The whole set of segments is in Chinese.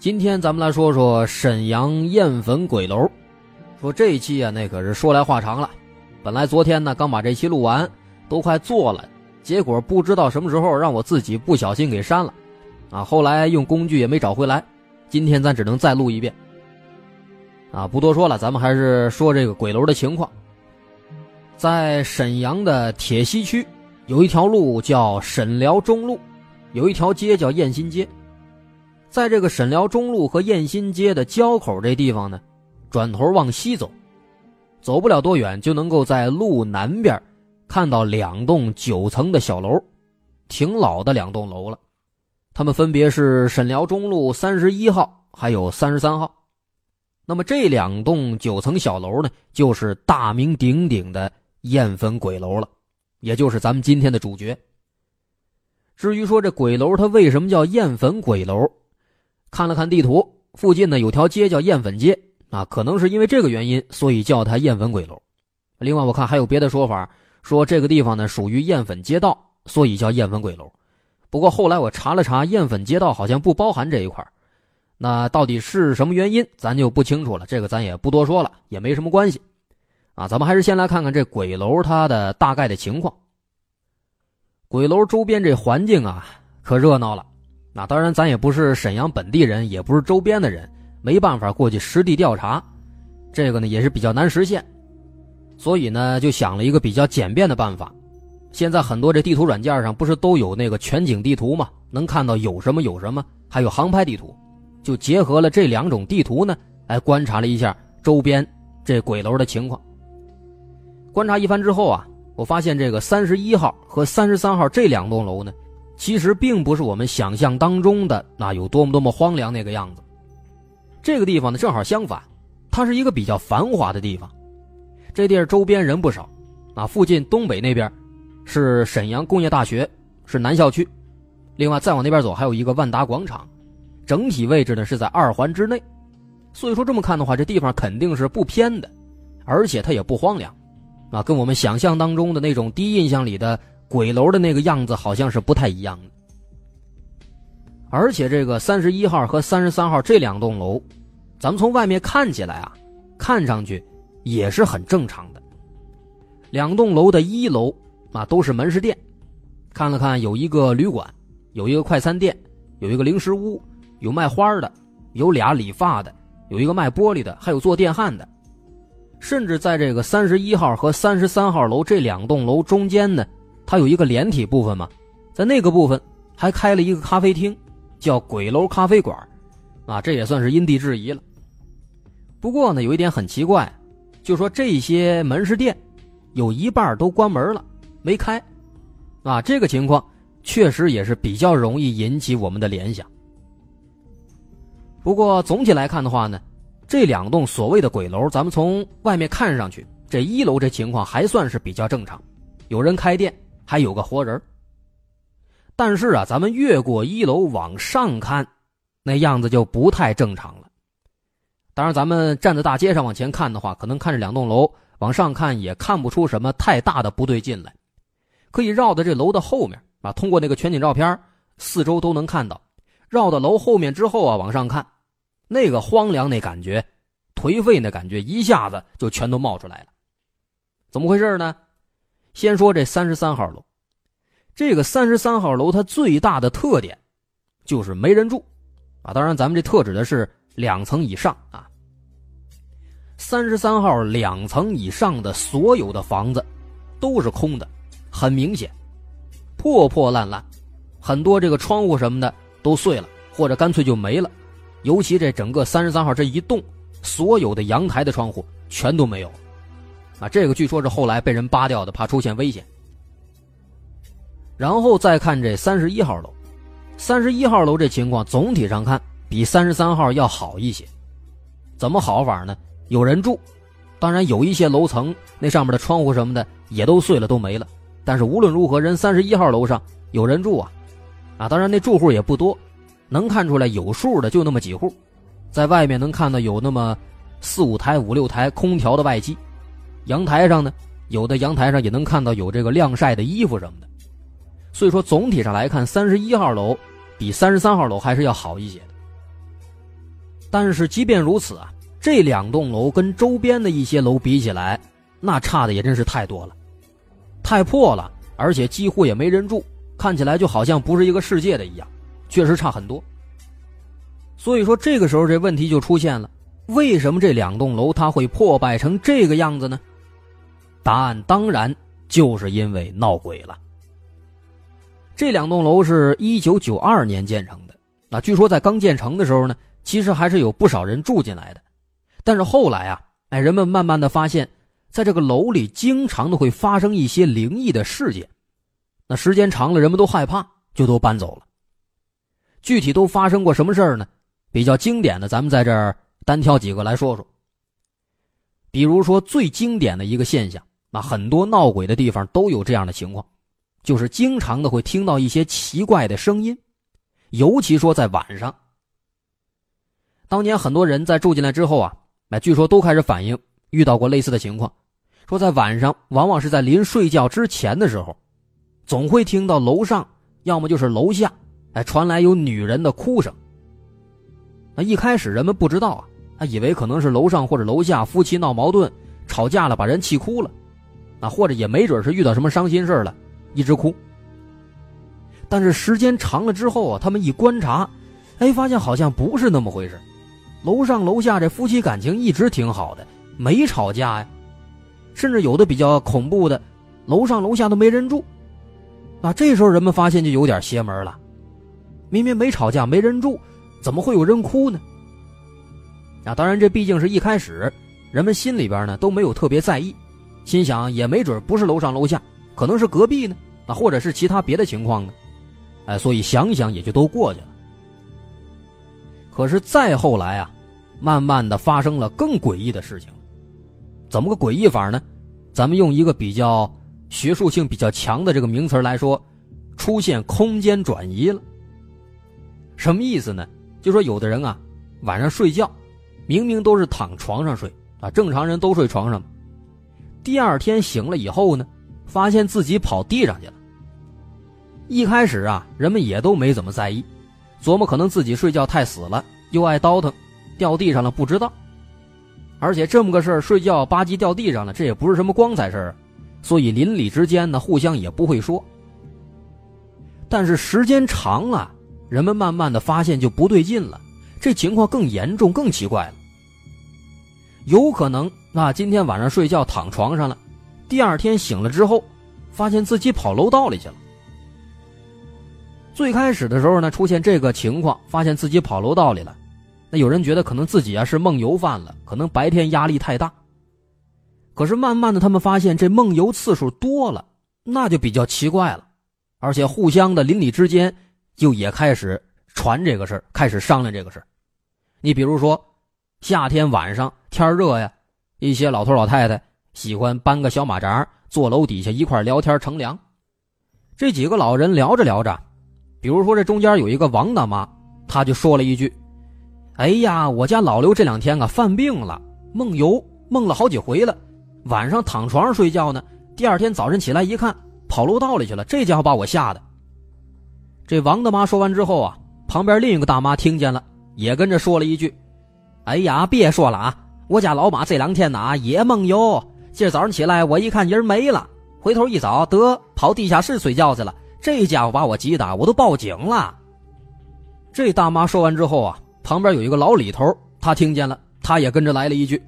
今天咱们来说说沈阳艳粉鬼楼。说这一期啊，那可是说来话长了。本来昨天呢刚把这期录完，都快做了，结果不知道什么时候让我自己不小心给删了，啊，后来用工具也没找回来。今天咱只能再录一遍。啊，不多说了，咱们还是说这个鬼楼的情况。在沈阳的铁西区，有一条路叫沈辽中路，有一条街叫燕新街。在这个沈辽中路和燕新街的交口这地方呢，转头往西走，走不了多远就能够在路南边看到两栋九层的小楼，挺老的两栋楼了。它们分别是沈辽中路三十一号还有三十三号。那么这两栋九层小楼呢，就是大名鼎鼎的燕坟鬼楼了，也就是咱们今天的主角。至于说这鬼楼它为什么叫燕坟鬼楼？看了看地图，附近呢有条街叫燕粉街啊，可能是因为这个原因，所以叫它燕粉鬼楼。另外，我看还有别的说法，说这个地方呢属于燕粉街道，所以叫燕粉鬼楼。不过后来我查了查，燕粉街道好像不包含这一块那到底是什么原因，咱就不清楚了。这个咱也不多说了，也没什么关系啊。咱们还是先来看看这鬼楼它的大概的情况。鬼楼周边这环境啊，可热闹了。那当然，咱也不是沈阳本地人，也不是周边的人，没办法过去实地调查，这个呢也是比较难实现，所以呢就想了一个比较简便的办法。现在很多这地图软件上不是都有那个全景地图吗？能看到有什么有什么，还有航拍地图，就结合了这两种地图呢，来观察了一下周边这鬼楼的情况。观察一番之后啊，我发现这个三十一号和三十三号这两栋楼呢。其实并不是我们想象当中的那有多么多么荒凉那个样子。这个地方呢，正好相反，它是一个比较繁华的地方。这地儿周边人不少，啊，附近东北那边是沈阳工业大学，是南校区。另外再往那边走，还有一个万达广场，整体位置呢是在二环之内。所以说这么看的话，这地方肯定是不偏的，而且它也不荒凉，啊，跟我们想象当中的那种第一印象里的。鬼楼的那个样子好像是不太一样的，而且这个三十一号和三十三号这两栋楼，咱们从外面看起来啊，看上去也是很正常的。两栋楼的一楼啊都是门市店，看了看有一个旅馆，有一个快餐店，有一个零食屋，有卖花的，有俩理发的，有一个卖玻璃的，还有做电焊的，甚至在这个三十一号和三十三号楼这两栋楼中间呢。它有一个连体部分嘛，在那个部分还开了一个咖啡厅，叫鬼楼咖啡馆，啊，这也算是因地制宜了。不过呢，有一点很奇怪，就说这些门市店有一半都关门了，没开，啊，这个情况确实也是比较容易引起我们的联想。不过总体来看的话呢，这两栋所谓的鬼楼，咱们从外面看上去，这一楼这情况还算是比较正常，有人开店。还有个活人，但是啊，咱们越过一楼往上看，那样子就不太正常了。当然，咱们站在大街上往前看的话，可能看着两栋楼往上看也看不出什么太大的不对劲来。可以绕到这楼的后面啊，通过那个全景照片，四周都能看到。绕到楼后面之后啊，往上看，那个荒凉那感觉、颓废那感觉一下子就全都冒出来了。怎么回事呢？先说这三十三号楼，这个三十三号楼它最大的特点就是没人住，啊，当然咱们这特指的是两层以上啊。三十三号两层以上的所有的房子都是空的，很明显，破破烂烂，很多这个窗户什么的都碎了，或者干脆就没了。尤其这整个三十三号这一栋，所有的阳台的窗户全都没有。啊，这个据说是后来被人扒掉的，怕出现危险。然后再看这三十一号楼，三十一号楼这情况总体上看比三十三号要好一些。怎么好法呢？有人住，当然有一些楼层那上面的窗户什么的也都碎了，都没了。但是无论如何，人三十一号楼上有人住啊，啊，当然那住户也不多，能看出来有数的就那么几户，在外面能看到有那么四五台、五六台空调的外机，阳台上呢，有的阳台上也能看到有这个晾晒的衣服什么的。所以说，总体上来看，三十一号楼比三十三号楼还是要好一些的。但是即便如此啊，这两栋楼跟周边的一些楼比起来，那差的也真是太多了，太破了，而且几乎也没人住，看起来就好像不是一个世界的一样，确实差很多。所以说，这个时候这问题就出现了：为什么这两栋楼它会破败成这个样子呢？答案当然就是因为闹鬼了。这两栋楼是一九九二年建成的，那据说在刚建成的时候呢，其实还是有不少人住进来的，但是后来啊，哎，人们慢慢的发现，在这个楼里经常的会发生一些灵异的事件，那时间长了，人们都害怕，就都搬走了。具体都发生过什么事儿呢？比较经典的，咱们在这儿单挑几个来说说。比如说最经典的一个现象，那很多闹鬼的地方都有这样的情况。就是经常的会听到一些奇怪的声音，尤其说在晚上。当年很多人在住进来之后啊，那据说都开始反映遇到过类似的情况，说在晚上，往往是在临睡觉之前的时候，总会听到楼上要么就是楼下，哎传来有女人的哭声。那一开始人们不知道啊，他以为可能是楼上或者楼下夫妻闹矛盾、吵架了，把人气哭了，啊或者也没准是遇到什么伤心事了。一直哭，但是时间长了之后啊，他们一观察，哎，发现好像不是那么回事。楼上楼下这夫妻感情一直挺好的，没吵架呀。甚至有的比较恐怖的，楼上楼下都没人住。啊，这时候人们发现就有点邪门了。明明没吵架，没人住，怎么会有人哭呢？啊，当然这毕竟是一开始，人们心里边呢都没有特别在意，心想也没准不是楼上楼下。可能是隔壁呢，啊，或者是其他别的情况呢，哎，所以想想也就都过去了。可是再后来啊，慢慢的发生了更诡异的事情，怎么个诡异法呢？咱们用一个比较学术性比较强的这个名词来说，出现空间转移了。什么意思呢？就说有的人啊，晚上睡觉，明明都是躺床上睡啊，正常人都睡床上，第二天醒了以后呢？发现自己跑地上去了。一开始啊，人们也都没怎么在意，琢磨可能自己睡觉太死了，又爱倒腾，掉地上了不知道。而且这么个事儿，睡觉吧唧掉地上了，这也不是什么光彩事儿，所以邻里之间呢，互相也不会说。但是时间长了，人们慢慢的发现就不对劲了，这情况更严重、更奇怪了。有可能那今天晚上睡觉躺床上了。第二天醒了之后，发现自己跑楼道里去了。最开始的时候呢，出现这个情况，发现自己跑楼道里了。那有人觉得可能自己啊是梦游犯了，可能白天压力太大。可是慢慢的，他们发现这梦游次数多了，那就比较奇怪了。而且互相的邻里之间就也开始传这个事开始商量这个事你比如说，夏天晚上天热呀，一些老头老太太。喜欢搬个小马扎，坐楼底下一块聊天乘凉。这几个老人聊着聊着，比如说这中间有一个王大妈，她就说了一句：“哎呀，我家老刘这两天啊犯病了，梦游梦了好几回了，晚上躺床上睡觉呢，第二天早晨起来一看，跑楼道里去了。这家伙把我吓的。”这王大妈说完之后啊，旁边另一个大妈听见了，也跟着说了一句：“哎呀，别说了啊，我家老马这两天呐也梦游。”今儿早上起来，我一看人没了，回头一找，得跑地下室睡觉去了。这家伙把我急的，我都报警了。这大妈说完之后啊，旁边有一个老李头，他听见了，他也跟着来了一句：“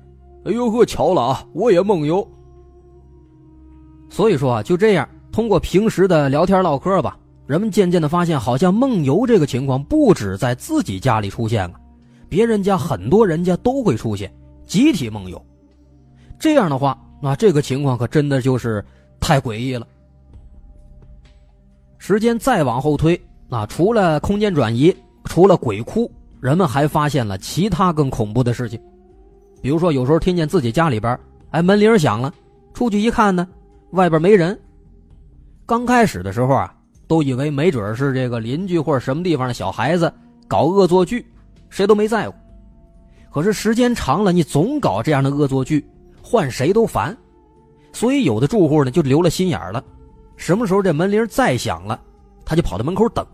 哎呦呵，巧了啊，我也梦游。”所以说啊，就这样，通过平时的聊天唠嗑吧，人们渐渐的发现，好像梦游这个情况不止在自己家里出现啊，别人家很多人家都会出现集体梦游。这样的话。那这个情况可真的就是太诡异了。时间再往后推，那除了空间转移，除了鬼哭，人们还发现了其他更恐怖的事情。比如说有时候听见自己家里边，哎，门铃响了，出去一看呢，外边没人。刚开始的时候啊，都以为没准是这个邻居或者什么地方的小孩子搞恶作剧，谁都没在乎。可是时间长了，你总搞这样的恶作剧，换谁都烦。所以有的住户呢就留了心眼了，什么时候这门铃再响了，他就跑到门口等。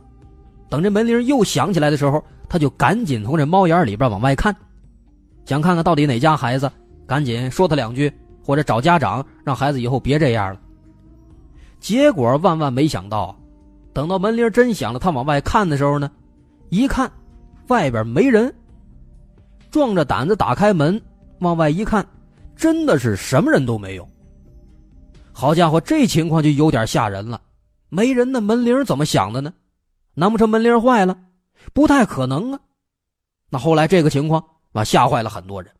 等这门铃又响起来的时候，他就赶紧从这猫眼里边往外看，想看看到底哪家孩子，赶紧说他两句，或者找家长让孩子以后别这样了。结果万万没想到，等到门铃真响了，他往外看的时候呢，一看，外边没人。壮着胆子打开门，往外一看，真的是什么人都没有。好家伙，这情况就有点吓人了，没人的门铃怎么响的呢？难不成门铃坏了？不太可能啊！那后来这个情况啊，吓坏了很多人。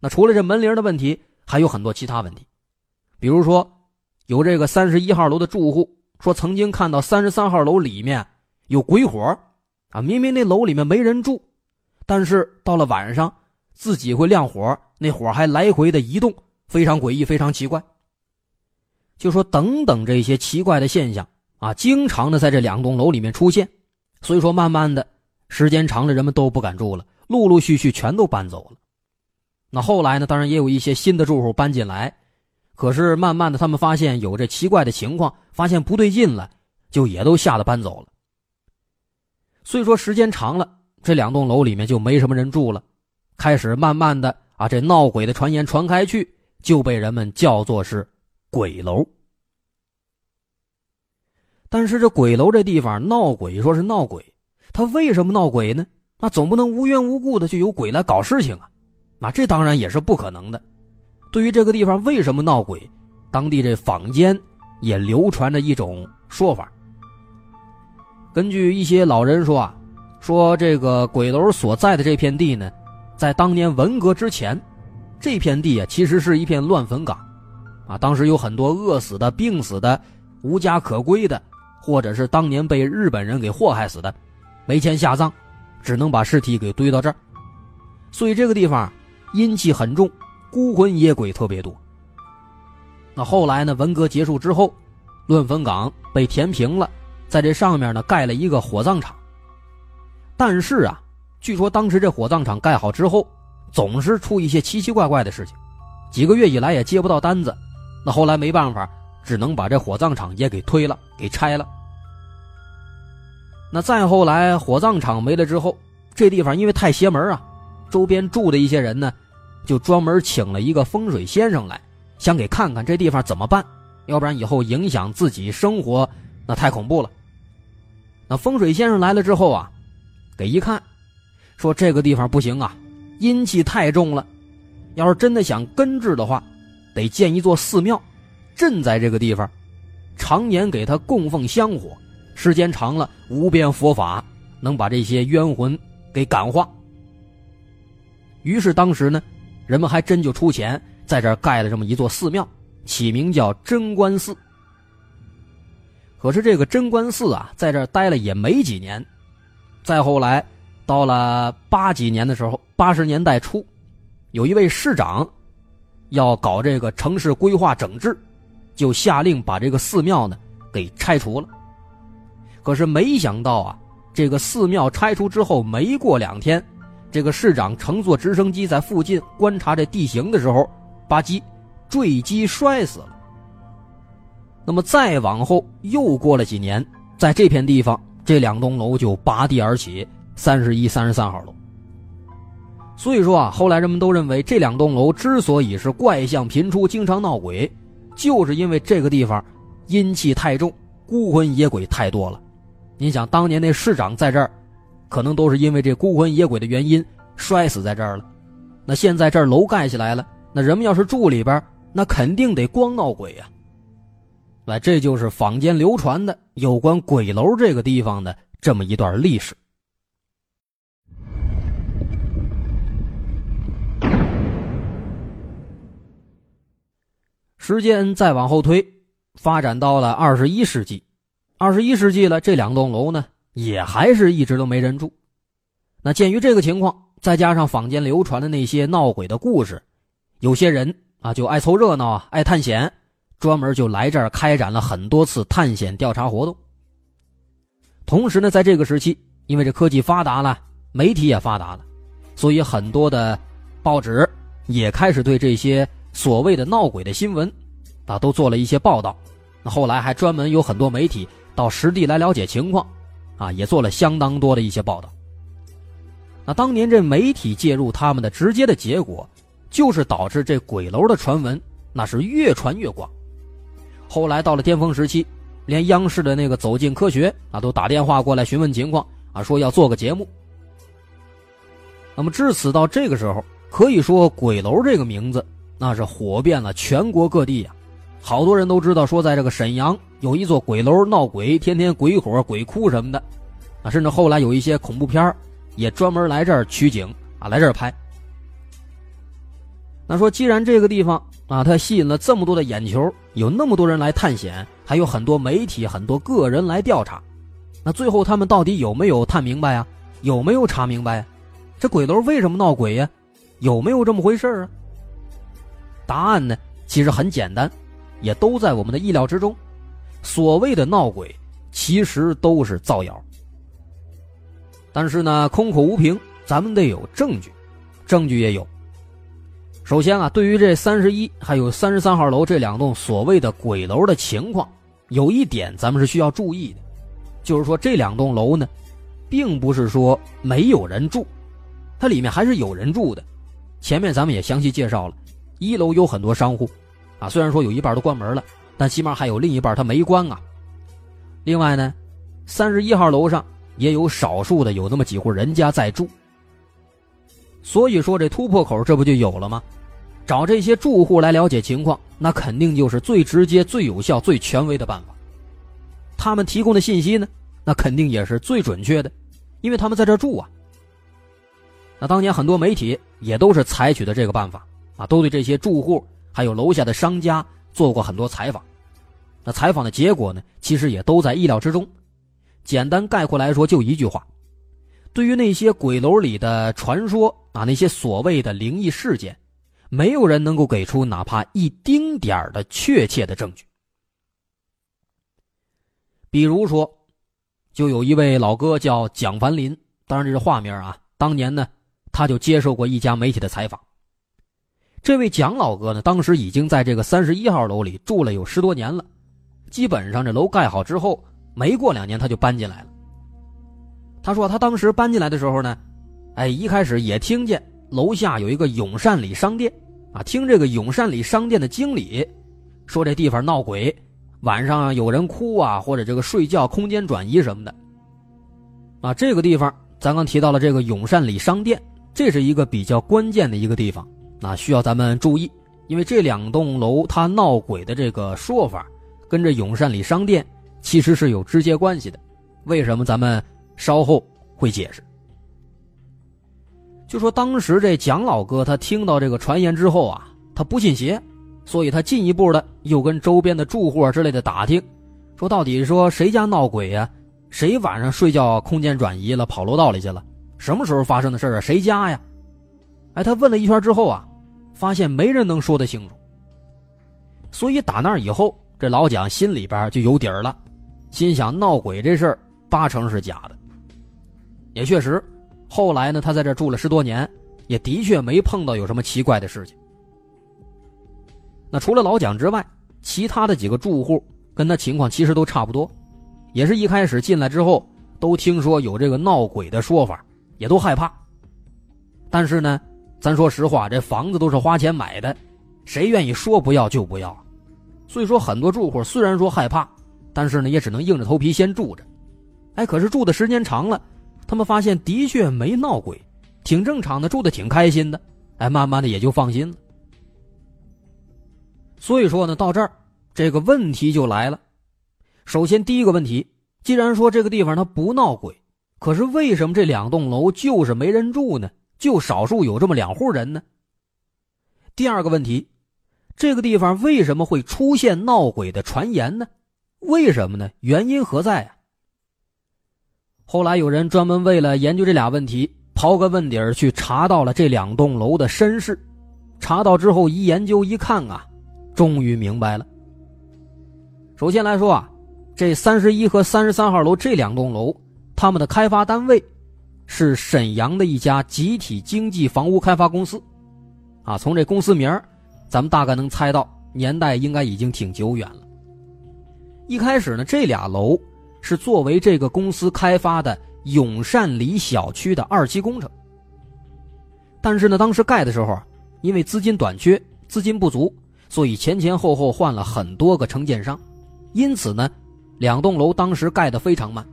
那除了这门铃的问题，还有很多其他问题，比如说，有这个三十一号楼的住户说，曾经看到三十三号楼里面有鬼火，啊，明明那楼里面没人住，但是到了晚上自己会亮火，那火还来回的移动，非常诡异，非常奇怪。就说等等这些奇怪的现象。啊，经常的在这两栋楼里面出现，所以说慢慢的时间长了，人们都不敢住了，陆陆续续全都搬走了。那后来呢，当然也有一些新的住户搬进来，可是慢慢的他们发现有这奇怪的情况，发现不对劲了，就也都吓得搬走了。所以说时间长了，这两栋楼里面就没什么人住了，开始慢慢的啊，这闹鬼的传言传开去，就被人们叫做是鬼楼。但是这鬼楼这地方闹鬼，说是闹鬼，他为什么闹鬼呢？那总不能无缘无故的就有鬼来搞事情啊，那这当然也是不可能的。对于这个地方为什么闹鬼，当地这坊间也流传着一种说法。根据一些老人说啊，说这个鬼楼所在的这片地呢，在当年文革之前，这片地啊其实是一片乱坟岗，啊，当时有很多饿死的、病死的、无家可归的。或者是当年被日本人给祸害死的，没钱下葬，只能把尸体给堆到这儿，所以这个地方阴气很重，孤魂野鬼特别多。那后来呢？文革结束之后，乱坟岗被填平了，在这上面呢盖了一个火葬场。但是啊，据说当时这火葬场盖好之后，总是出一些奇奇怪怪的事情，几个月以来也接不到单子。那后来没办法，只能把这火葬场也给推了，给拆了。那再后来，火葬场没了之后，这地方因为太邪门啊，周边住的一些人呢，就专门请了一个风水先生来，想给看看这地方怎么办，要不然以后影响自己生活，那太恐怖了。那风水先生来了之后啊，给一看，说这个地方不行啊，阴气太重了，要是真的想根治的话，得建一座寺庙，镇在这个地方，常年给他供奉香火。时间长了，无边佛法能把这些冤魂给感化。于是当时呢，人们还真就出钱在这儿盖了这么一座寺庙，起名叫贞观寺。可是这个贞观寺啊，在这儿待了也没几年。再后来，到了八几年的时候，八十年代初，有一位市长要搞这个城市规划整治，就下令把这个寺庙呢给拆除了。可是没想到啊，这个寺庙拆除之后，没过两天，这个市长乘坐直升机在附近观察这地形的时候，吧唧，坠机摔死了。那么再往后又过了几年，在这片地方，这两栋楼就拔地而起，三十一、三十三号楼。所以说啊，后来人们都认为这两栋楼之所以是怪象频出、经常闹鬼，就是因为这个地方阴气太重，孤魂野鬼太多了。你想当年那市长在这儿，可能都是因为这孤魂野鬼的原因摔死在这儿了。那现在这儿楼盖起来了，那人们要是住里边，那肯定得光闹鬼呀。那这就是坊间流传的有关鬼楼这个地方的这么一段历史。时间再往后推，发展到了二十一世纪。二十一世纪了，这两栋楼呢，也还是一直都没人住。那鉴于这个情况，再加上坊间流传的那些闹鬼的故事，有些人啊就爱凑热闹啊，爱探险，专门就来这儿开展了很多次探险调查活动。同时呢，在这个时期，因为这科技发达了，媒体也发达了，所以很多的报纸也开始对这些所谓的闹鬼的新闻啊都做了一些报道。那后来还专门有很多媒体到实地来了解情况，啊，也做了相当多的一些报道。那当年这媒体介入他们的直接的结果，就是导致这鬼楼的传闻那是越传越广。后来到了巅峰时期，连央视的那个《走进科学》啊都打电话过来询问情况啊，说要做个节目。那么至此到这个时候，可以说“鬼楼”这个名字那是火遍了全国各地呀。好多人都知道说，在这个沈阳有一座鬼楼闹鬼，天天鬼火、鬼哭什么的，啊，甚至后来有一些恐怖片也专门来这儿取景啊，来这儿拍。那说，既然这个地方啊，它吸引了这么多的眼球，有那么多人来探险，还有很多媒体、很多个人来调查，那最后他们到底有没有探明白呀？有没有查明白呀？这鬼楼为什么闹鬼呀？有没有这么回事啊？答案呢，其实很简单，也都在我们的意料之中。所谓的闹鬼，其实都是造谣。但是呢，空口无凭，咱们得有证据，证据也有。首先啊，对于这三十一还有三十三号楼这两栋所谓的鬼楼的情况，有一点咱们是需要注意的，就是说这两栋楼呢，并不是说没有人住，它里面还是有人住的。前面咱们也详细介绍了，一楼有很多商户，啊，虽然说有一半都关门了，但起码还有另一半它没关啊。另外呢，三十一号楼上。也有少数的有那么几户人家在住，所以说这突破口这不就有了吗？找这些住户来了解情况，那肯定就是最直接、最有效、最权威的办法。他们提供的信息呢，那肯定也是最准确的，因为他们在这住啊。那当年很多媒体也都是采取的这个办法啊，都对这些住户还有楼下的商家做过很多采访。那采访的结果呢，其实也都在意料之中。简单概括来说，就一句话：对于那些鬼楼里的传说啊，那些所谓的灵异事件，没有人能够给出哪怕一丁点儿的确切的证据。比如说，就有一位老哥叫蒋凡林，当然这是化名啊。当年呢，他就接受过一家媒体的采访。这位蒋老哥呢，当时已经在这个三十一号楼里住了有十多年了，基本上这楼盖好之后。没过两年，他就搬进来了。他说，他当时搬进来的时候呢，哎，一开始也听见楼下有一个永善里商店，啊，听这个永善里商店的经理说这地方闹鬼，晚上有人哭啊，或者这个睡觉空间转移什么的。啊，这个地方咱刚提到了这个永善里商店，这是一个比较关键的一个地方，啊，需要咱们注意，因为这两栋楼它闹鬼的这个说法，跟这永善里商店。其实是有直接关系的，为什么咱们稍后会解释？就说当时这蒋老哥他听到这个传言之后啊，他不信邪，所以他进一步的又跟周边的住户之类的打听，说到底说谁家闹鬼呀？谁晚上睡觉空间转移了，跑楼道里去了？什么时候发生的事啊？谁家呀？哎，他问了一圈之后啊，发现没人能说得清楚，所以打那以后，这老蒋心里边就有底儿了。心想闹鬼这事儿八成是假的，也确实，后来呢，他在这住了十多年，也的确没碰到有什么奇怪的事情。那除了老蒋之外，其他的几个住户跟他情况其实都差不多，也是一开始进来之后都听说有这个闹鬼的说法，也都害怕。但是呢，咱说实话，这房子都是花钱买的，谁愿意说不要就不要？所以说，很多住户虽然说害怕。但是呢，也只能硬着头皮先住着，哎，可是住的时间长了，他们发现的确没闹鬼，挺正常的，住的挺开心的，哎，慢慢的也就放心了。所以说呢，到这儿这个问题就来了。首先第一个问题，既然说这个地方它不闹鬼，可是为什么这两栋楼就是没人住呢？就少数有这么两户人呢？第二个问题，这个地方为什么会出现闹鬼的传言呢？为什么呢？原因何在啊？后来有人专门为了研究这俩问题刨个问底儿去查到了这两栋楼的身世。查到之后一研究一看啊，终于明白了。首先来说啊，这三十一和三十三号楼这两栋楼，他们的开发单位是沈阳的一家集体经济房屋开发公司。啊，从这公司名咱们大概能猜到年代应该已经挺久远了。一开始呢，这俩楼是作为这个公司开发的永善里小区的二期工程。但是呢，当时盖的时候啊，因为资金短缺、资金不足，所以前前后后换了很多个承建商，因此呢，两栋楼当时盖的非常慢，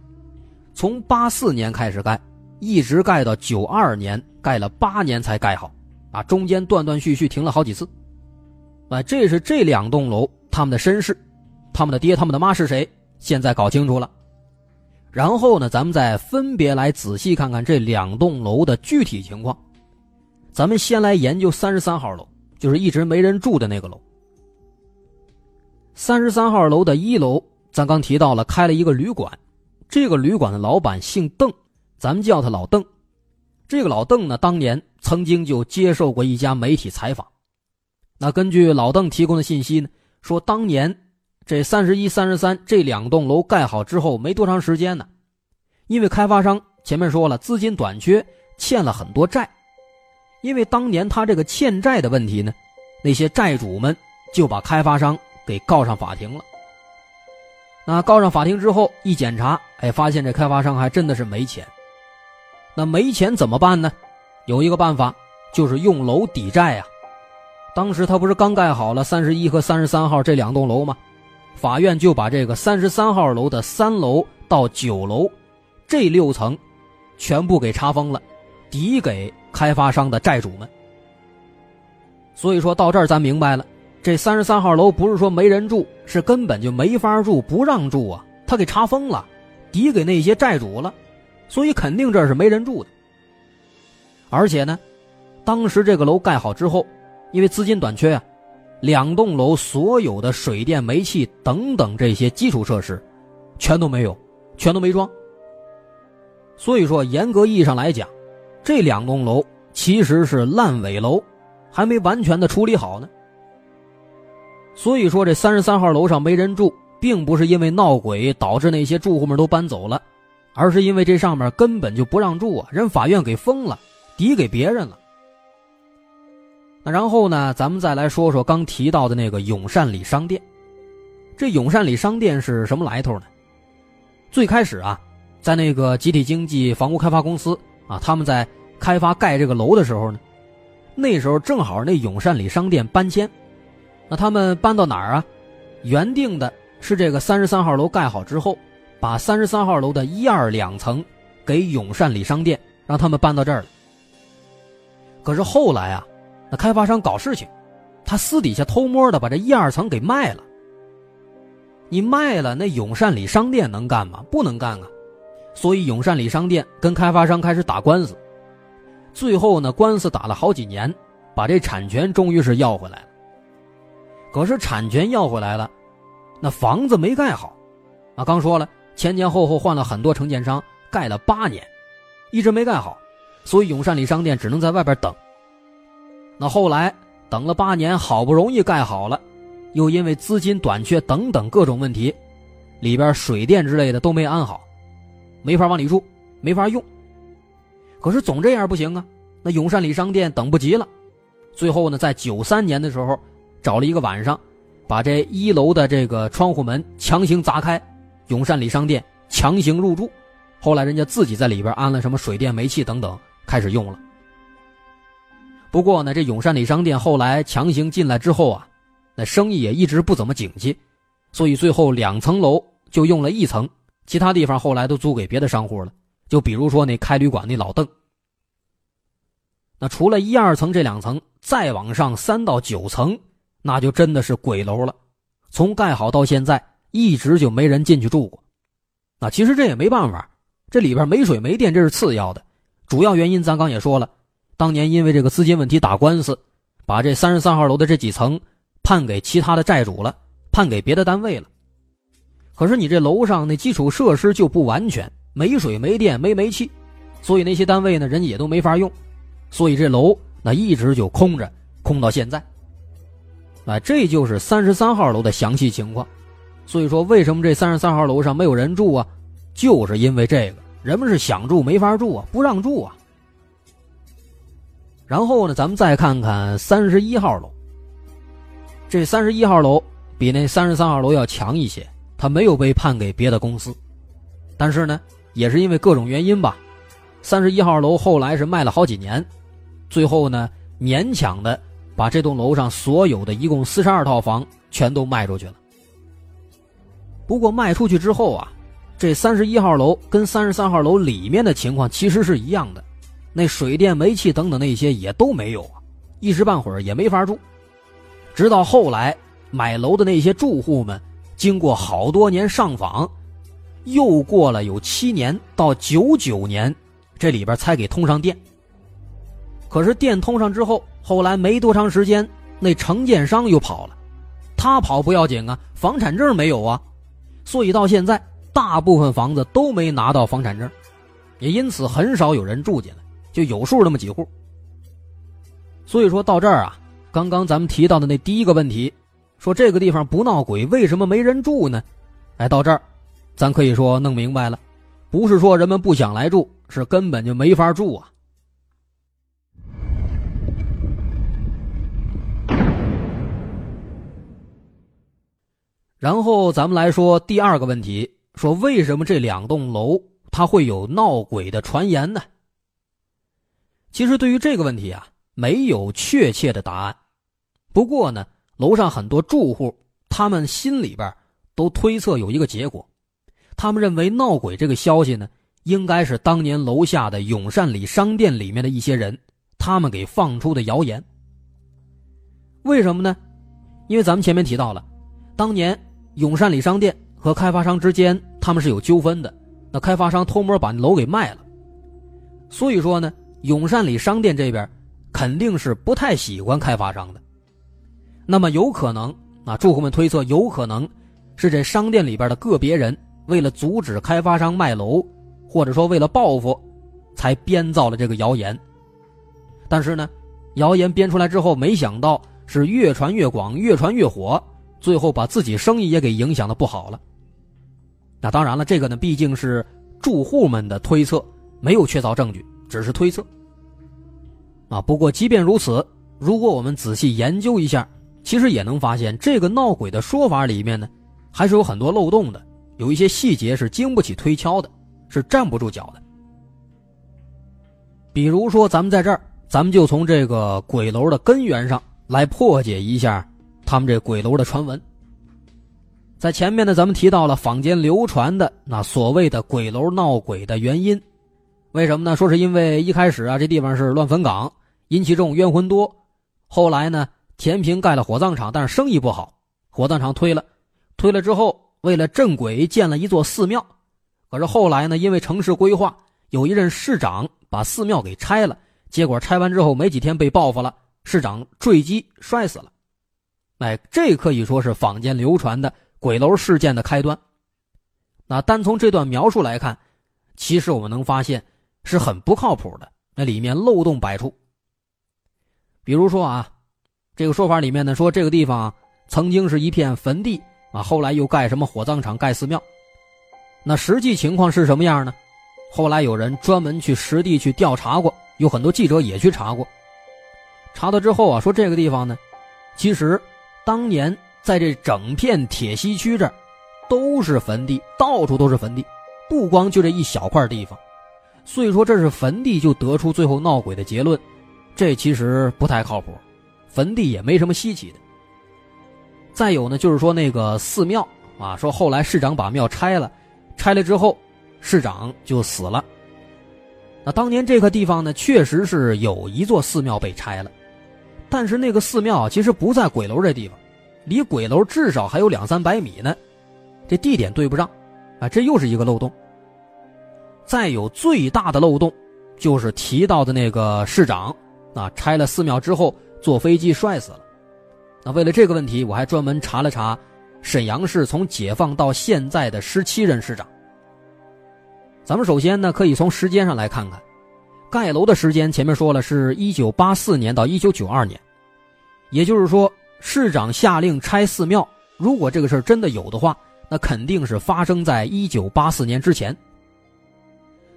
从八四年开始盖，一直盖到九二年，盖了八年才盖好。啊，中间断断续续停了好几次，啊，这是这两栋楼他们的身世，他们的爹他们的妈是谁？现在搞清楚了，然后呢，咱们再分别来仔细看看这两栋楼的具体情况。咱们先来研究三十三号楼，就是一直没人住的那个楼。三十三号楼的一楼，咱刚提到了开了一个旅馆，这个旅馆的老板姓邓，咱们叫他老邓。这个老邓呢，当年。曾经就接受过一家媒体采访，那根据老邓提供的信息呢，说当年这三十一、三十三这两栋楼盖好之后没多长时间呢，因为开发商前面说了资金短缺，欠了很多债，因为当年他这个欠债的问题呢，那些债主们就把开发商给告上法庭了。那告上法庭之后一检查，哎，发现这开发商还真的是没钱。那没钱怎么办呢？有一个办法，就是用楼抵债呀。当时他不是刚盖好了三十一和三十三号这两栋楼吗？法院就把这个三十三号楼的三楼到九楼这六层全部给查封了，抵给开发商的债主们。所以说到这儿，咱明白了，这三十三号楼不是说没人住，是根本就没法住，不让住啊，他给查封了，抵给那些债主了，所以肯定这是没人住的。而且呢，当时这个楼盖好之后，因为资金短缺啊，两栋楼所有的水电煤气等等这些基础设施，全都没有，全都没装。所以说，严格意义上来讲，这两栋楼其实是烂尾楼，还没完全的处理好呢。所以说，这三十三号楼上没人住，并不是因为闹鬼导致那些住户们都搬走了，而是因为这上面根本就不让住啊，人法院给封了。抵给别人了。那然后呢？咱们再来说说刚提到的那个永善里商店。这永善里商店是什么来头呢？最开始啊，在那个集体经济房屋开发公司啊，他们在开发盖这个楼的时候呢，那时候正好那永善里商店搬迁，那他们搬到哪儿啊？原定的是这个三十三号楼盖好之后，把三十三号楼的一二两层给永善里商店，让他们搬到这儿了。可是后来啊，那开发商搞事情，他私底下偷摸的把这一二层给卖了。你卖了，那永善里商店能干吗？不能干啊！所以永善里商店跟开发商开始打官司，最后呢，官司打了好几年，把这产权终于是要回来了。可是产权要回来了，那房子没盖好，啊，刚说了，前前后后换了很多承建商，盖了八年，一直没盖好。所以永善里商店只能在外边等。那后来等了八年，好不容易盖好了，又因为资金短缺等等各种问题，里边水电之类的都没安好，没法往里住，没法用。可是总这样不行啊！那永善里商店等不及了，最后呢，在九三年的时候，找了一个晚上，把这一楼的这个窗户门强行砸开，永善里商店强行入住。后来人家自己在里边安了什么水电煤气等等。开始用了。不过呢，这永善里商店后来强行进来之后啊，那生意也一直不怎么景气，所以最后两层楼就用了一层，其他地方后来都租给别的商户了。就比如说那开旅馆那老邓。那除了一二层这两层，再往上三到九层，那就真的是鬼楼了。从盖好到现在，一直就没人进去住过。那其实这也没办法，这里边没水没电，这是次要的。主要原因咱刚也说了，当年因为这个资金问题打官司，把这三十三号楼的这几层判给其他的债主了，判给别的单位了。可是你这楼上那基础设施就不完全，没水没电没煤气，所以那些单位呢，人家也都没法用，所以这楼那一直就空着，空到现在。啊，这就是三十三号楼的详细情况。所以说，为什么这三十三号楼上没有人住啊？就是因为这个，人们是想住没法住啊，不让住啊。然后呢，咱们再看看三十一号楼。这三十一号楼比那三十三号楼要强一些，它没有被判给别的公司，但是呢，也是因为各种原因吧。三十一号楼后来是卖了好几年，最后呢，勉强的把这栋楼上所有的一共四十二套房全都卖出去了。不过卖出去之后啊，这三十一号楼跟三十三号楼里面的情况其实是一样的，那水电煤气等等那些也都没有啊，一时半会儿也没法住。直到后来买楼的那些住户们，经过好多年上访，又过了有七年到九九年。这里边才给通上电。可是电通上之后，后来没多长时间，那承建商又跑了。他跑不要紧啊，房产证没有啊，所以到现在大部分房子都没拿到房产证，也因此很少有人住进来，就有数那么几户。所以说到这儿啊，刚刚咱们提到的那第一个问题，说这个地方不闹鬼，为什么没人住呢？哎，到这儿，咱可以说弄明白了。不是说人们不想来住，是根本就没法住啊。然后咱们来说第二个问题，说为什么这两栋楼它会有闹鬼的传言呢？其实对于这个问题啊，没有确切的答案。不过呢，楼上很多住户他们心里边都推测有一个结果。他们认为闹鬼这个消息呢，应该是当年楼下的永善里商店里面的一些人，他们给放出的谣言。为什么呢？因为咱们前面提到了，当年永善里商店和开发商之间他们是有纠纷的，那开发商偷摸把楼给卖了，所以说呢，永善里商店这边肯定是不太喜欢开发商的。那么有可能啊，住户们推测，有可能是这商店里边的个别人。为了阻止开发商卖楼，或者说为了报复，才编造了这个谣言。但是呢，谣言编出来之后，没想到是越传越广，越传越火，最后把自己生意也给影响的不好了。那当然了，这个呢毕竟是住户们的推测，没有确凿证据，只是推测。啊，不过即便如此，如果我们仔细研究一下，其实也能发现这个闹鬼的说法里面呢，还是有很多漏洞的。有一些细节是经不起推敲的，是站不住脚的。比如说，咱们在这儿，咱们就从这个鬼楼的根源上来破解一下他们这鬼楼的传闻。在前面呢，咱们提到了坊间流传的那所谓的鬼楼闹鬼的原因，为什么呢？说是因为一开始啊，这地方是乱坟岗，阴气重，冤魂多。后来呢，填平盖了火葬场，但是生意不好，火葬场推了，推了之后。为了镇鬼，建了一座寺庙，可是后来呢，因为城市规划，有一任市长把寺庙给拆了，结果拆完之后没几天被报复了，市长坠机摔死了。哎，这可以说是坊间流传的鬼楼事件的开端。那单从这段描述来看，其实我们能发现是很不靠谱的，那里面漏洞百出。比如说啊，这个说法里面呢说这个地方曾经是一片坟地。啊，后来又盖什么火葬场、盖寺庙，那实际情况是什么样呢？后来有人专门去实地去调查过，有很多记者也去查过。查到之后啊，说这个地方呢，其实当年在这整片铁西区这儿都是坟地，到处都是坟地，不光就这一小块地方。所以说这是坟地，就得出最后闹鬼的结论，这其实不太靠谱。坟地也没什么稀奇的。再有呢，就是说那个寺庙啊，说后来市长把庙拆了，拆了之后，市长就死了。那当年这个地方呢，确实是有一座寺庙被拆了，但是那个寺庙其实不在鬼楼这地方，离鬼楼至少还有两三百米呢，这地点对不上，啊，这又是一个漏洞。再有最大的漏洞，就是提到的那个市长，啊，拆了寺庙之后坐飞机摔死了。那为了这个问题，我还专门查了查沈阳市从解放到现在的十七任市长。咱们首先呢，可以从时间上来看看，盖楼的时间前面说了是一九八四年到一九九二年，也就是说市长下令拆寺庙，如果这个事儿真的有的话，那肯定是发生在一九八四年之前。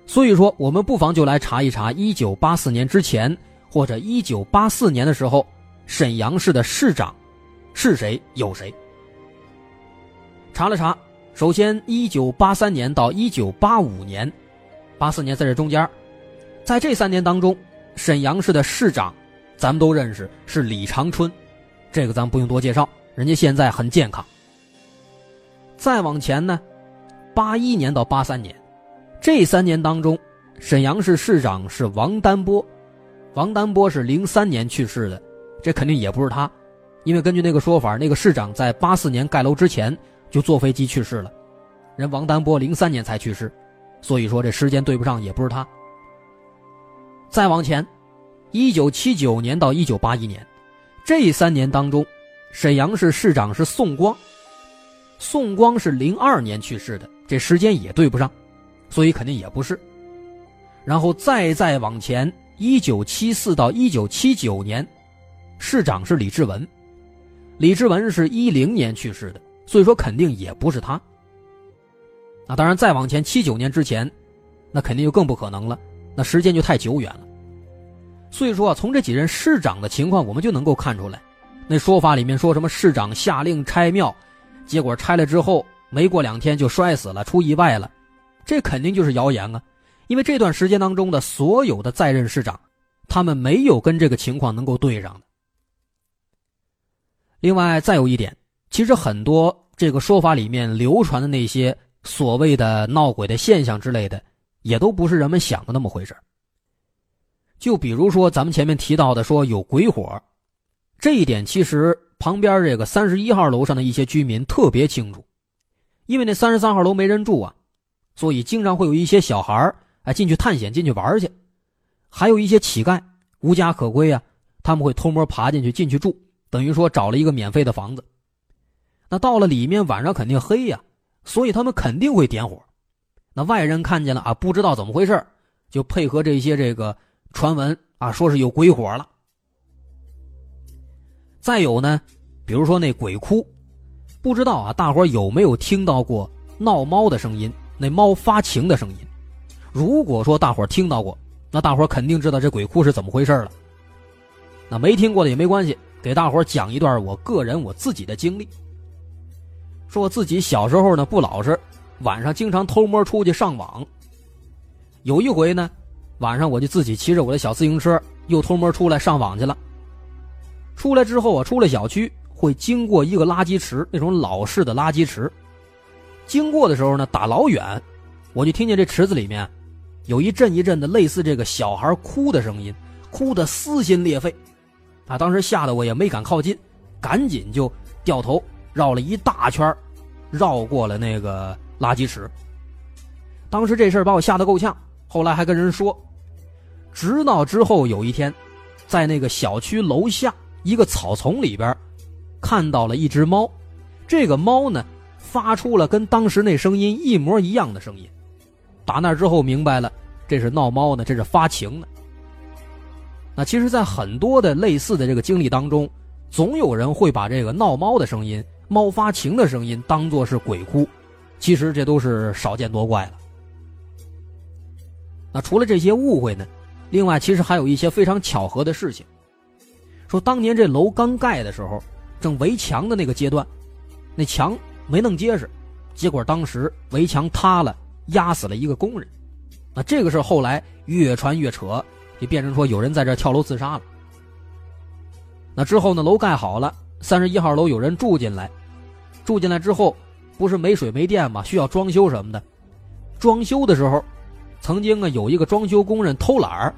所以说，我们不妨就来查一查一九八四年之前或者一九八四年的时候，沈阳市的市长是谁有谁。查了查，首先一九八三年到一九八五年，八四年在这中间。在这三年当中，沈阳市的市长，咱们都认识是李长春，这个咱不用多介绍，人家现在很健康。再往前呢，八一年到八三年，这三年当中，沈阳市市长是王丹波，王丹波是零三年去世的，这肯定也不是他，因为根据那个说法，那个市长在八四年盖楼之前就坐飞机去世了，人王丹波零三年才去世，所以说这时间对不上，也不是他。再往前，一九七九年到一九八一年，这三年当中，沈阳市市长是宋光。宋光是零二年去世的，这时间也对不上，所以肯定也不是。然后再再往前，一九七四到一九七九年，市长是李志文。李志文是一零年去世的，所以说肯定也不是他。那当然，再往前七九年之前，那肯定就更不可能了。那时间就太久远了，所以说啊，从这几任市长的情况，我们就能够看出来，那说法里面说什么市长下令拆庙，结果拆了之后没过两天就摔死了，出意外了，这肯定就是谣言啊！因为这段时间当中的所有的在任市长，他们没有跟这个情况能够对上的。另外，再有一点，其实很多这个说法里面流传的那些所谓的闹鬼的现象之类的。也都不是人们想的那么回事就比如说咱们前面提到的，说有鬼火，这一点其实旁边这个三十一号楼上的一些居民特别清楚，因为那三十三号楼没人住啊，所以经常会有一些小孩哎进去探险、进去玩去，还有一些乞丐无家可归啊，他们会偷摸爬进去进去住，等于说找了一个免费的房子。那到了里面晚上肯定黑呀，所以他们肯定会点火。那外人看见了啊，不知道怎么回事就配合这些这个传闻啊，说是有鬼火了。再有呢，比如说那鬼哭，不知道啊，大伙有没有听到过闹猫的声音？那猫发情的声音。如果说大伙听到过，那大伙肯定知道这鬼哭是怎么回事了。那没听过的也没关系，给大伙讲一段我个人我自己的经历。说我自己小时候呢不老实。晚上经常偷摸出去上网。有一回呢，晚上我就自己骑着我的小自行车，又偷摸出来上网去了。出来之后啊，出了小区会经过一个垃圾池，那种老式的垃圾池。经过的时候呢，打老远，我就听见这池子里面有一阵一阵的类似这个小孩哭的声音，哭得撕心裂肺。啊，当时吓得我也没敢靠近，赶紧就掉头绕了一大圈，绕过了那个。垃圾池。当时这事儿把我吓得够呛，后来还跟人说，直到之后有一天，在那个小区楼下一个草丛里边，看到了一只猫，这个猫呢发出了跟当时那声音一模一样的声音，打那之后明白了，这是闹猫呢，这是发情呢。那其实，在很多的类似的这个经历当中，总有人会把这个闹猫的声音、猫发情的声音当做是鬼哭。其实这都是少见多怪了。那除了这些误会呢？另外，其实还有一些非常巧合的事情。说当年这楼刚盖的时候，正围墙的那个阶段，那墙没弄结实，结果当时围墙塌了，压死了一个工人。那这个事后来越传越扯，就变成说有人在这跳楼自杀了。那之后呢，楼盖好了，三十一号楼有人住进来，住进来之后。不是没水没电吗？需要装修什么的。装修的时候，曾经啊有一个装修工人偷懒儿，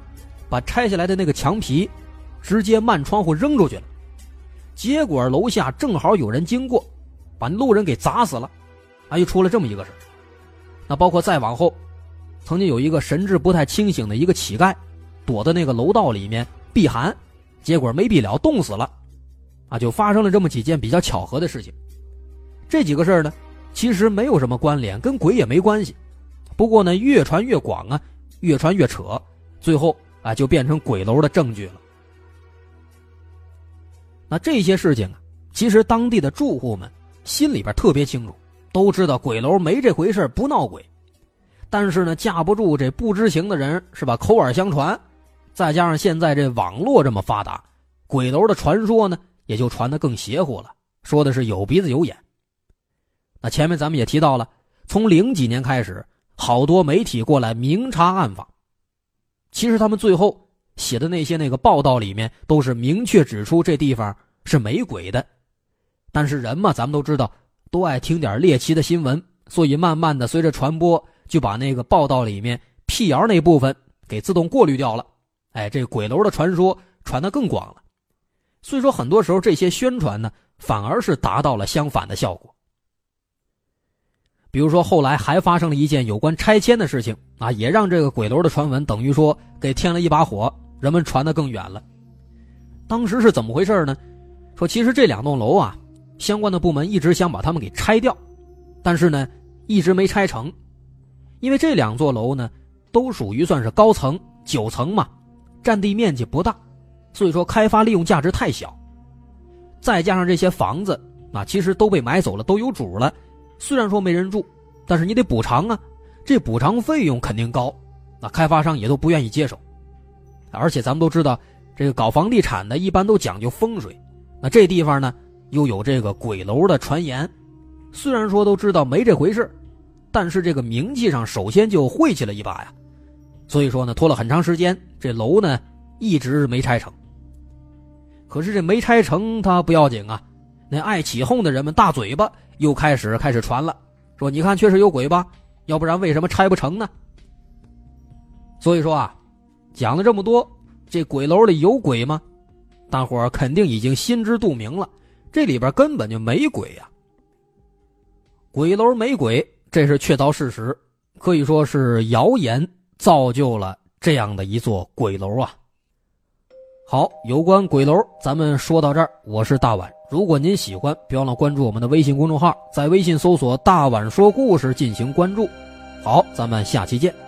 把拆下来的那个墙皮直接漫窗户扔出去了。结果楼下正好有人经过，把路人给砸死了。啊，又出了这么一个事那包括再往后，曾经有一个神志不太清醒的一个乞丐，躲在那个楼道里面避寒，结果没避了，冻死了。啊，就发生了这么几件比较巧合的事情。这几个事儿呢？其实没有什么关联，跟鬼也没关系。不过呢，越传越广啊，越传越扯，最后啊，就变成鬼楼的证据了。那这些事情啊，其实当地的住户们心里边特别清楚，都知道鬼楼没这回事，不闹鬼。但是呢，架不住这不知情的人是吧？口耳相传，再加上现在这网络这么发达，鬼楼的传说呢也就传得更邪乎了，说的是有鼻子有眼。那前面咱们也提到了，从零几年开始，好多媒体过来明察暗访，其实他们最后写的那些那个报道里面都是明确指出这地方是没鬼的，但是人嘛，咱们都知道都爱听点猎奇的新闻，所以慢慢的随着传播。就把那个报道里面辟谣那部分给自动过滤掉了，哎，这鬼楼的传说传得更广了。所以说，很多时候这些宣传呢，反而是达到了相反的效果。比如说，后来还发生了一件有关拆迁的事情啊，也让这个鬼楼的传闻等于说给添了一把火，人们传得更远了。当时是怎么回事呢？说其实这两栋楼啊，相关的部门一直想把它们给拆掉，但是呢，一直没拆成。因为这两座楼呢，都属于算是高层九层嘛，占地面积不大，所以说开发利用价值太小。再加上这些房子啊，其实都被买走了，都有主了。虽然说没人住，但是你得补偿啊，这补偿费用肯定高，那开发商也都不愿意接手。而且咱们都知道，这个搞房地产的一般都讲究风水，那这地方呢又有这个鬼楼的传言，虽然说都知道没这回事但是这个名气上首先就晦气了一把呀，所以说呢，拖了很长时间，这楼呢一直没拆成。可是这没拆成它不要紧啊，那爱起哄的人们大嘴巴又开始开始传了，说你看确实有鬼吧，要不然为什么拆不成呢？所以说啊，讲了这么多，这鬼楼里有鬼吗？大伙肯定已经心知肚明了，这里边根本就没鬼呀，鬼楼没鬼。这是确凿事实，可以说是谣言造就了这样的一座鬼楼啊。好，有关鬼楼，咱们说到这儿。我是大碗，如果您喜欢，别忘了关注我们的微信公众号，在微信搜索“大碗说故事”进行关注。好，咱们下期见。